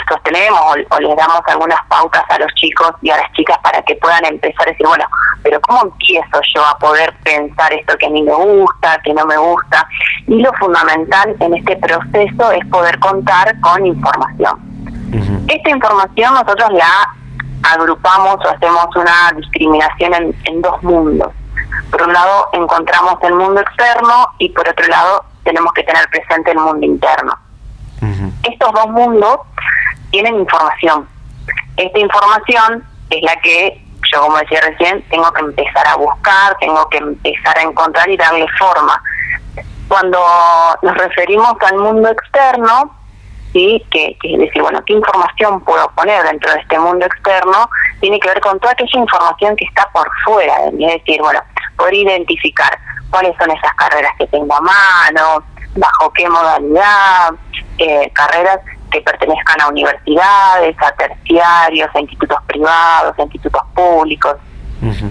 sostenemos o, les damos algunas pautas a los chicos y a las chicas para que puedan empezar a decir, bueno, pero ¿cómo empiezo yo a poder pensar esto que a mí me gusta, que no me gusta? Y lo fundamental en este proceso es poder contar con información. Esta información nosotros la agrupamos o hacemos una discriminación en, en dos mundos. Por un lado encontramos el mundo externo y por otro lado tenemos que tener presente el mundo interno. Estos dos mundos tienen información. Esta información es la que yo, como decía recién, tengo que empezar a buscar, tengo que empezar a encontrar y darle forma. Cuando nos referimos al mundo externo, ¿sí? que, que decir, bueno, ¿qué información puedo poner dentro de este mundo externo? Tiene que ver con toda aquella información que está por fuera de mí, es decir, bueno, poder identificar cuáles son esas carreras que tengo a mano, bajo qué modalidad, eh, carreras que pertenezcan a universidades, a terciarios, a institutos privados, a institutos públicos.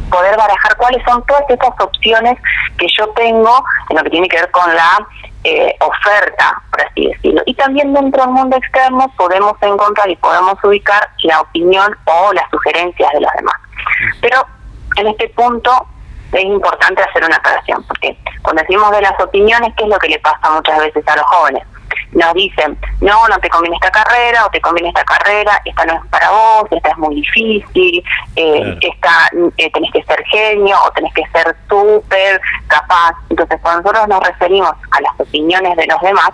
Poder barajar cuáles son todas estas opciones que yo tengo en lo que tiene que ver con la eh, oferta, por así decirlo. Y también dentro del mundo externo podemos encontrar y podemos ubicar la opinión o las sugerencias de los demás. Pero en este punto es importante hacer una aclaración, porque cuando decimos de las opiniones, ¿qué es lo que le pasa muchas veces a los jóvenes? Nos dicen, no, no te conviene esta carrera, o te conviene esta carrera, esta no es para vos, esta es muy difícil, eh, esta eh, tenés que ser genio, o tenés que ser súper capaz. Entonces, cuando nosotros nos referimos a las opiniones de los demás,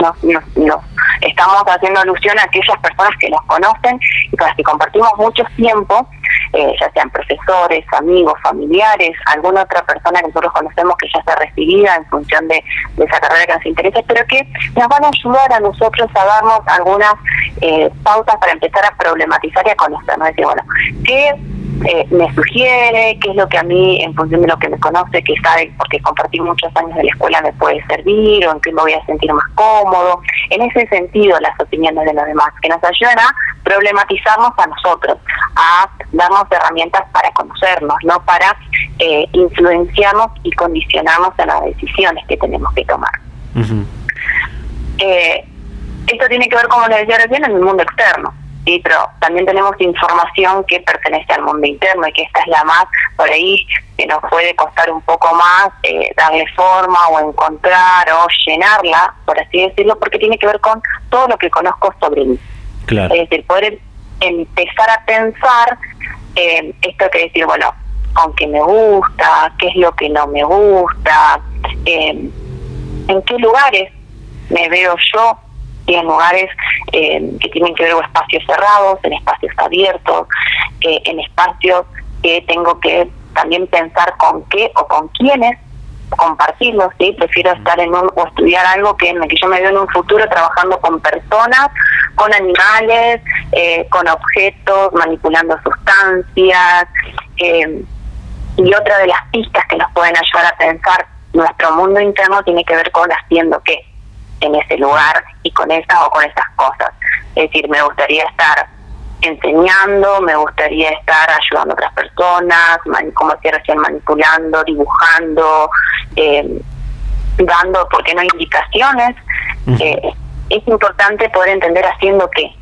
nos, nos, estamos haciendo alusión a aquellas personas que nos conocen y con las que compartimos mucho tiempo eh, ya sean profesores, amigos, familiares, alguna otra persona que nosotros conocemos que ya está recibida en función de, esa carrera que nos interesa, pero que nos van a ayudar a nosotros a darnos algunas eh, pautas para empezar a problematizar y a conocernos. Decir, bueno, ¿qué eh, me sugiere, qué es lo que a mí, en función de lo que me conoce, que sabe, porque compartí muchos años de la escuela, me puede servir o en qué me voy a sentir más cómodo. En ese sentido, las opiniones de los demás, que nos ayudan a problematizarnos a nosotros, a darnos herramientas para conocernos, no para eh, influenciarnos y condicionarnos en las decisiones que tenemos que tomar. eh, esto tiene que ver, como les decía recién, en el mundo externo. Sí, pero también tenemos información que pertenece al mundo interno y que esta es la más, por ahí, que nos puede costar un poco más eh, darle forma o encontrar o llenarla, por así decirlo, porque tiene que ver con todo lo que conozco sobre mí. Es decir, poder empezar a pensar eh, esto que decir, bueno, con qué me gusta, qué es lo que no me gusta, eh, en qué lugares me veo yo y en lugares eh, que tienen que ver con espacios cerrados, en espacios abiertos, eh, en espacios que tengo que también pensar con qué o con quiénes compartirlo, ¿sí? Prefiero estar en un, o estudiar algo que, en el que yo me veo en un futuro trabajando con personas, con animales, eh, con objetos, manipulando sustancias. Eh, y otra de las pistas que nos pueden ayudar a pensar nuestro mundo interno tiene que ver con haciendo qué en ese lugar y con esas o con esas cosas. Es decir, me gustaría estar enseñando, me gustaría estar ayudando a otras personas, como decía recién, manipulando, dibujando, eh, dando, ¿por qué no?, indicaciones. Eh, es importante poder entender haciendo qué.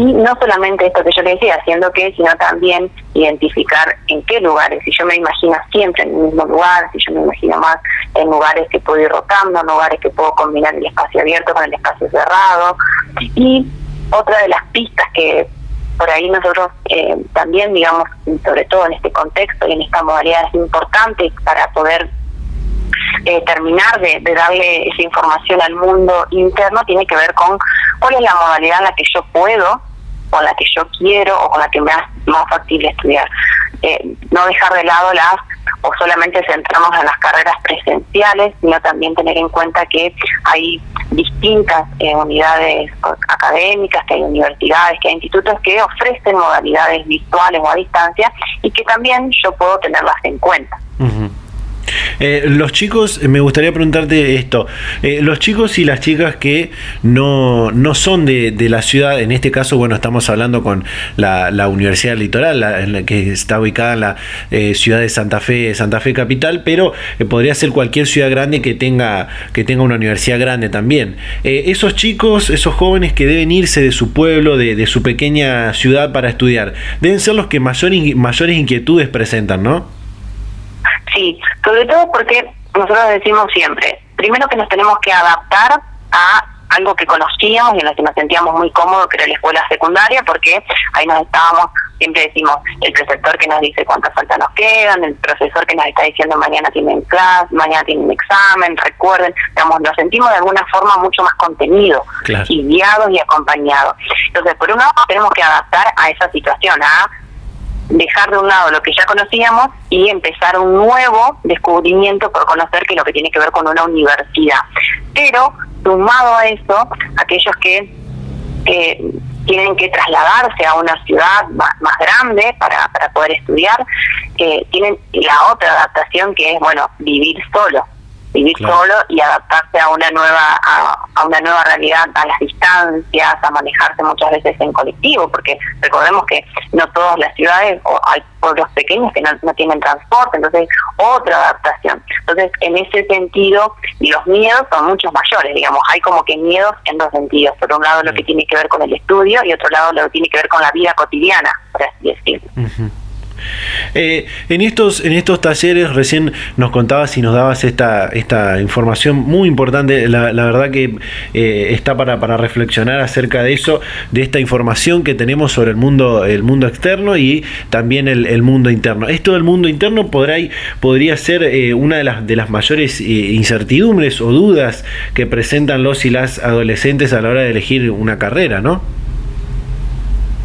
Y no solamente esto que yo le decía, haciendo qué, sino también identificar en qué lugares. Si yo me imagino siempre en el mismo lugar, si yo me imagino más en lugares que puedo ir rotando, en lugares que puedo combinar el espacio abierto con el espacio cerrado. Y otra de las pistas que por ahí nosotros eh, también, digamos, sobre todo en este contexto y en esta modalidad es importante para poder eh, terminar de, darle esa información al mundo interno, tiene que ver con cuál es la modalidad en la que yo puedo, con la que yo quiero o con la que me es más factible estudiar. Eh, no dejar de lado las o solamente centrarnos en las carreras presenciales, sino también tener en cuenta que hay distintas eh, unidades académicas, que hay universidades, que hay institutos que ofrecen modalidades virtuales o a distancia y que también yo puedo tenerlas en cuenta. Eh, los chicos, me gustaría preguntarte esto, eh, los chicos y las chicas que no, no son de, de, la ciudad, en este caso, bueno, estamos hablando con la, la Universidad Litoral, la, en la que está ubicada en la eh, ciudad de Santa Fe, Santa Fe Capital, pero podría ser cualquier ciudad grande que tenga, que tenga una universidad grande también. esos chicos, esos jóvenes que deben irse de su pueblo, de, de su pequeña ciudad para estudiar, deben ser los que mayores, mayores inquietudes presentan, ¿no? Sí, sobre todo porque nosotros decimos siempre, primero que nos tenemos que adaptar a algo que conocíamos y en lo que nos sentíamos muy cómodos, que era la escuela secundaria, porque ahí nos estábamos, siempre decimos, el preceptor que nos dice cuántas faltas nos quedan, el profesor que nos está diciendo mañana tienen clase, mañana tienen examen, recuerden, digamos, nos sentimos de alguna forma mucho más contenidos y guiados y acompañados. Entonces, por un lado, tenemos que adaptar a esa situación, a dejar de un lado lo que ya conocíamos y empezar un nuevo descubrimiento por conocer que lo que tiene que ver con una universidad. Pero sumado a eso, aquellos que tienen que trasladarse a una ciudad más, grande para, para poder estudiar, eh, tienen la otra adaptación que es, bueno, vivir solo vivir solo y adaptarse a una nueva a, una nueva realidad a las distancias a manejarse muchas veces en colectivo porque recordemos que no todas las ciudades o hay pueblos pequeños que no, tienen transporte entonces otra adaptación. Entonces en ese sentido los miedos son muchos mayores digamos hay como que miedos en dos sentidos. Por un lado lo que tiene que ver con el estudio y otro lado lo que tiene que ver con la vida cotidiana por así decirlo eh, en estos en estos talleres recién nos contabas y nos dabas esta esta información muy importante. La, verdad que eh, está para, para reflexionar acerca de eso de esta información que tenemos sobre el mundo el mundo externo y también el, mundo interno. Esto del mundo interno podrá, podría ser eh, una de las de las mayores incertidumbres o dudas que presentan los y las adolescentes a la hora de elegir una carrera no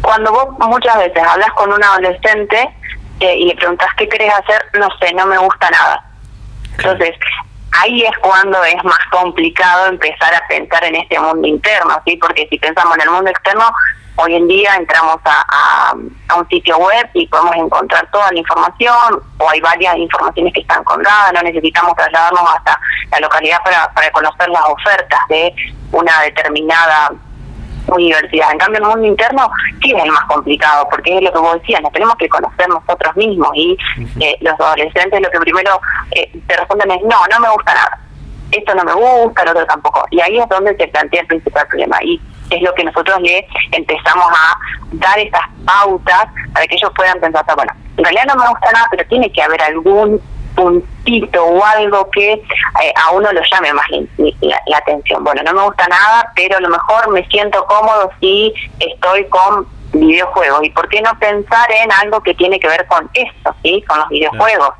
cuando vos muchas veces hablas con un adolescente eh, y le preguntas qué querés hacer, no sé, no me gusta nada. Entonces, ahí es cuando es más complicado empezar a pensar en este mundo interno, ¿sí? Porque si pensamos en el mundo externo, hoy en día entramos a, a, un sitio web y podemos encontrar toda la información, o hay varias informaciones que están colgadas, no necesitamos trasladarnos hasta la localidad para, para conocer las ofertas de una determinada universidad. En cambio, en el mundo interno sí es el más complicado, porque es lo que vos decías, nos tenemos que conocer nosotros mismos y eh, los adolescentes lo que primero eh, te responden es, no, no me gusta nada. Esto no me gusta, lo otro tampoco. Y ahí es donde se plantea el principal problema. Y es lo que nosotros le empezamos a dar esas pautas para que ellos puedan pensar, bueno, en realidad no me gusta nada, pero tiene que haber algún puntito o algo que eh, a uno lo llame más la, atención. Bueno, no me gusta nada, pero a lo mejor me siento cómodo si estoy con videojuegos. ¿Y por qué no pensar en algo que tiene que ver con esto, ¿sí? con los videojuegos?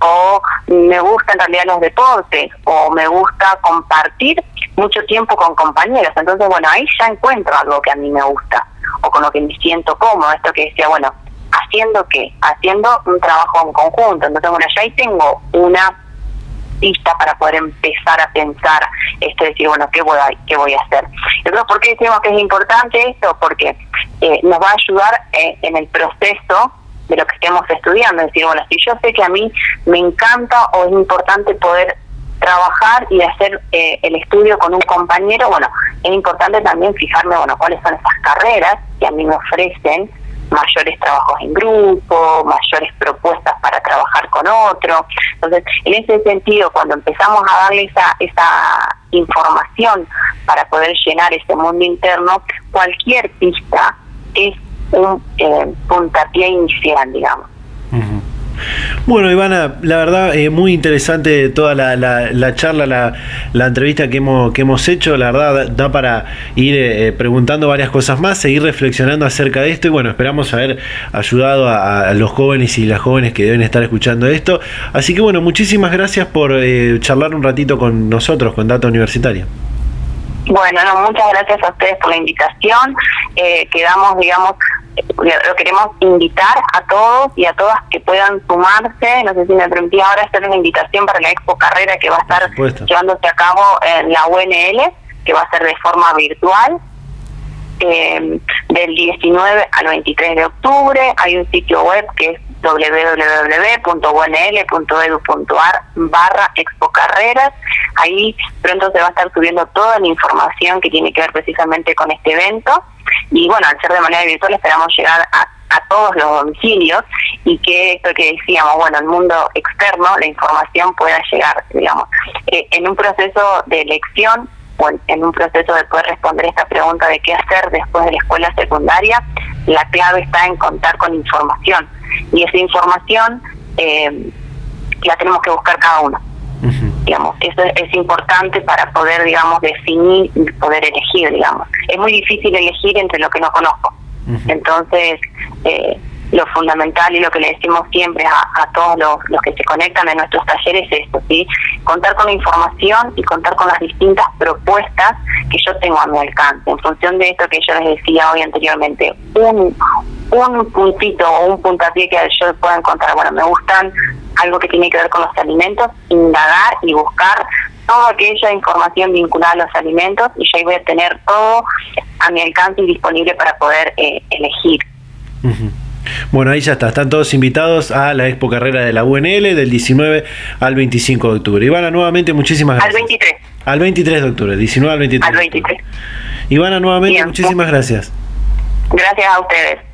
O me gusta en realidad los deportes, o me gusta compartir mucho tiempo con compañeros. Entonces, bueno, ahí ya encuentro algo que a mí me gusta, o con lo que me siento cómodo. Esto que decía, bueno, haciendo qué? Haciendo un trabajo en conjunto. Entonces, bueno, ya ahí tengo una pista para poder empezar a pensar esto, decir, bueno, ¿qué voy a, qué voy a hacer? Entonces, ¿por qué decimos que es importante esto? Porque eh, nos va a ayudar eh, en el proceso de lo que estemos estudiando. Es decir, bueno, si yo sé que a mí me encanta o es importante poder trabajar y hacer eh, el estudio con un compañero, bueno, es importante también fijarme, bueno, cuáles son esas carreras que a mí me ofrecen mayores trabajos en grupo, mayores propuestas para trabajar con otro. Entonces, en ese sentido, cuando empezamos a darle esa, esa información para poder llenar ese mundo interno, cualquier pista es un eh, puntapié inicial, digamos. Bueno, Ivana, la verdad, eh, muy interesante toda la, la, charla, la, entrevista que hemos, hecho. La verdad, da para ir eh, preguntando varias cosas más, seguir reflexionando acerca de esto. Y bueno, esperamos haber ayudado a, los jóvenes y las jóvenes que deben estar escuchando esto. Así que bueno, muchísimas gracias por eh, charlar un ratito con nosotros, con Data Universitaria. Bueno, no, muchas gracias a ustedes por la invitación. quedamos, digamos, lo queremos invitar a todos y a todas que puedan sumarse. No sé si me permitís ahora hacer una invitación para la Expo Carrera que va a estar llevándose a cabo en la UNL, que va a ser de forma virtual. Eh, del 19 al 23 de octubre hay un sitio web que es www.unl.edu.ar barra Expo Carreras. Ahí pronto se va a estar subiendo toda la información que tiene que ver precisamente con este evento. Y bueno, al ser de manera virtual esperamos llegar a, todos los domicilios y que esto que decíamos, bueno, el mundo externo, la información pueda llegar, digamos, eh, en un proceso de elección o en, un proceso de poder responder esta pregunta de qué hacer después de la escuela secundaria, la clave está en contar con información. Y esa información eh, la tenemos que buscar cada uno. Digamos, eso es, importante para poder, digamos, definir y poder elegir, digamos. Es muy difícil elegir entre lo que no conozco. Entonces, eh, lo fundamental y lo que le decimos siempre a, todos los, los, que se conectan en nuestros talleres es esto, ¿sí? Contar con la información y contar con las distintas propuestas que yo tengo a mi alcance. En función de esto que yo les decía hoy anteriormente, un, un puntito o un puntapié que yo pueda encontrar, bueno, me gustan algo que tiene que ver con los alimentos, indagar y buscar toda aquella información vinculada a los alimentos y yo ahí voy a tener todo a mi alcance y disponible para poder eh, elegir. Bueno, ahí ya está, están todos invitados a la Expo Carrera de la UNL del 19 al 25 de octubre. Ivana, nuevamente muchísimas gracias. Al 23. Al 23 de octubre, 19 al 23. Al 23. Ivana, nuevamente muchísimas gracias. Gracias a ustedes.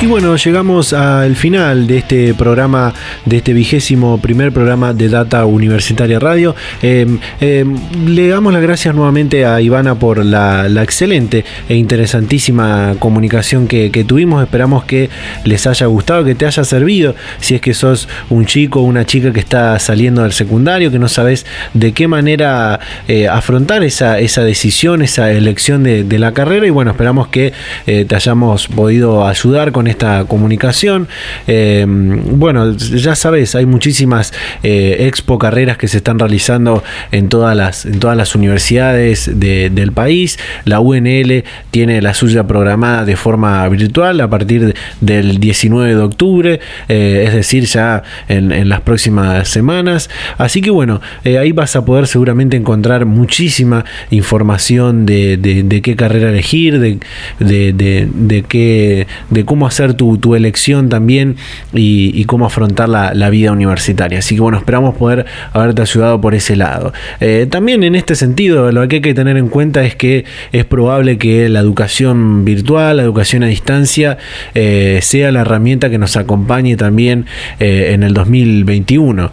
Y bueno, llegamos al final de este programa, de este vigésimo primer programa de Data Universitaria Radio. Em, em, le damos las gracias nuevamente a Ivana por la, excelente e interesantísima comunicación que, tuvimos. Esperamos que les haya gustado, que te haya servido. Si es que sos un chico o una chica que está saliendo del secundario, que no sabes de qué manera eh, afrontar esa, esa decisión, esa elección de, de, la carrera. Y bueno, esperamos que eh, te hayamos podido ayudar con esta comunicación. Eh, bueno, ya sabes, hay muchísimas eh, expo carreras que se están realizando en todas las, en todas las universidades del país. La UNL tiene la suya programada de forma virtual a partir del 19 de octubre, eh, es decir, ya en, las próximas semanas. Así que bueno, ahí vas a poder seguramente encontrar muchísima información de, qué carrera elegir, de, de, qué, de cómo hacer tu, elección también y, cómo afrontar la, vida universitaria. Así que bueno, esperamos poder haberte ayudado por ese lado. Eh, también en este sentido, lo que hay que tener en cuenta es que es probable que la educación virtual, la educación a distancia, eh, sea la herramienta que nos acompañe también eh, en el 2021.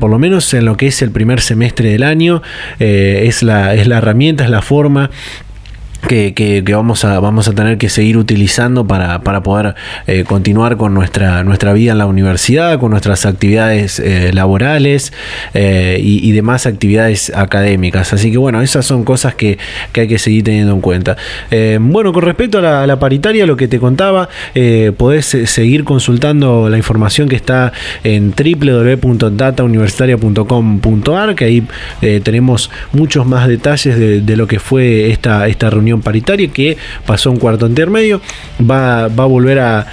por lo menos en lo que es el primer semestre del año, es, la, es la herramienta, es la forma que, vamos, a, vamos a tener que seguir utilizando para, poder eh, continuar con nuestra, nuestra vida en la universidad, con nuestras actividades eh, laborales eh, y, demás actividades académicas. Así que bueno, esas son cosas que, hay que seguir teniendo en cuenta. bueno, con respecto a la, paritaria, lo que te contaba, podés seguir consultando la información que está en www.datauniversitaria.com.ar, que ahí tenemos muchos más detalles de, de lo que fue esta, esta reunión paritaria que pasó un cuarto intermedio. Va, va a volver a,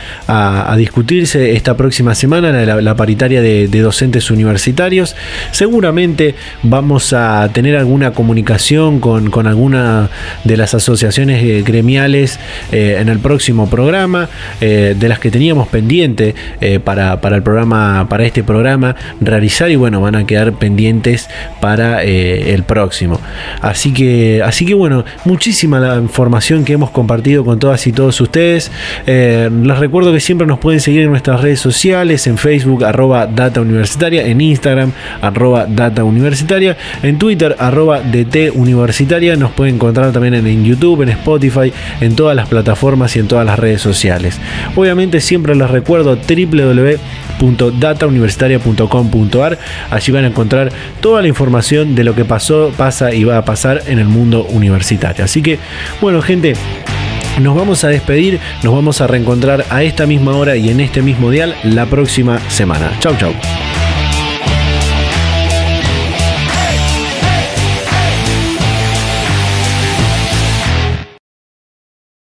discutirse esta próxima semana la, paritaria de, docentes universitarios. Seguramente vamos a tener alguna comunicación con, alguna de las asociaciones eh, gremiales eh, en el próximo programa, eh, de las que teníamos pendiente para, el programa, para este programa realizar y bueno, van a quedar pendientes para el próximo. Así que, así que bueno, muchísimas la información que hemos compartido con todas y todos ustedes. Eh, les recuerdo que siempre nos pueden seguir en nuestras redes sociales, en Facebook, arroba Data Universitaria, en Instagram, arroba Data Universitaria, en Twitter, arroba DT Universitaria. Nos pueden encontrar también en, YouTube, en Spotify, en todas las plataformas y en todas las redes sociales. Obviamente siempre les recuerdo www.datauniversitaria.com.ar. Allí van a encontrar toda la información de lo que pasó, pasa y va a pasar en el mundo universitario. Así que bueno, gente. Nos vamos a despedir, nos vamos a reencontrar a esta misma hora y en este mismo dial la próxima semana. Chau, chau.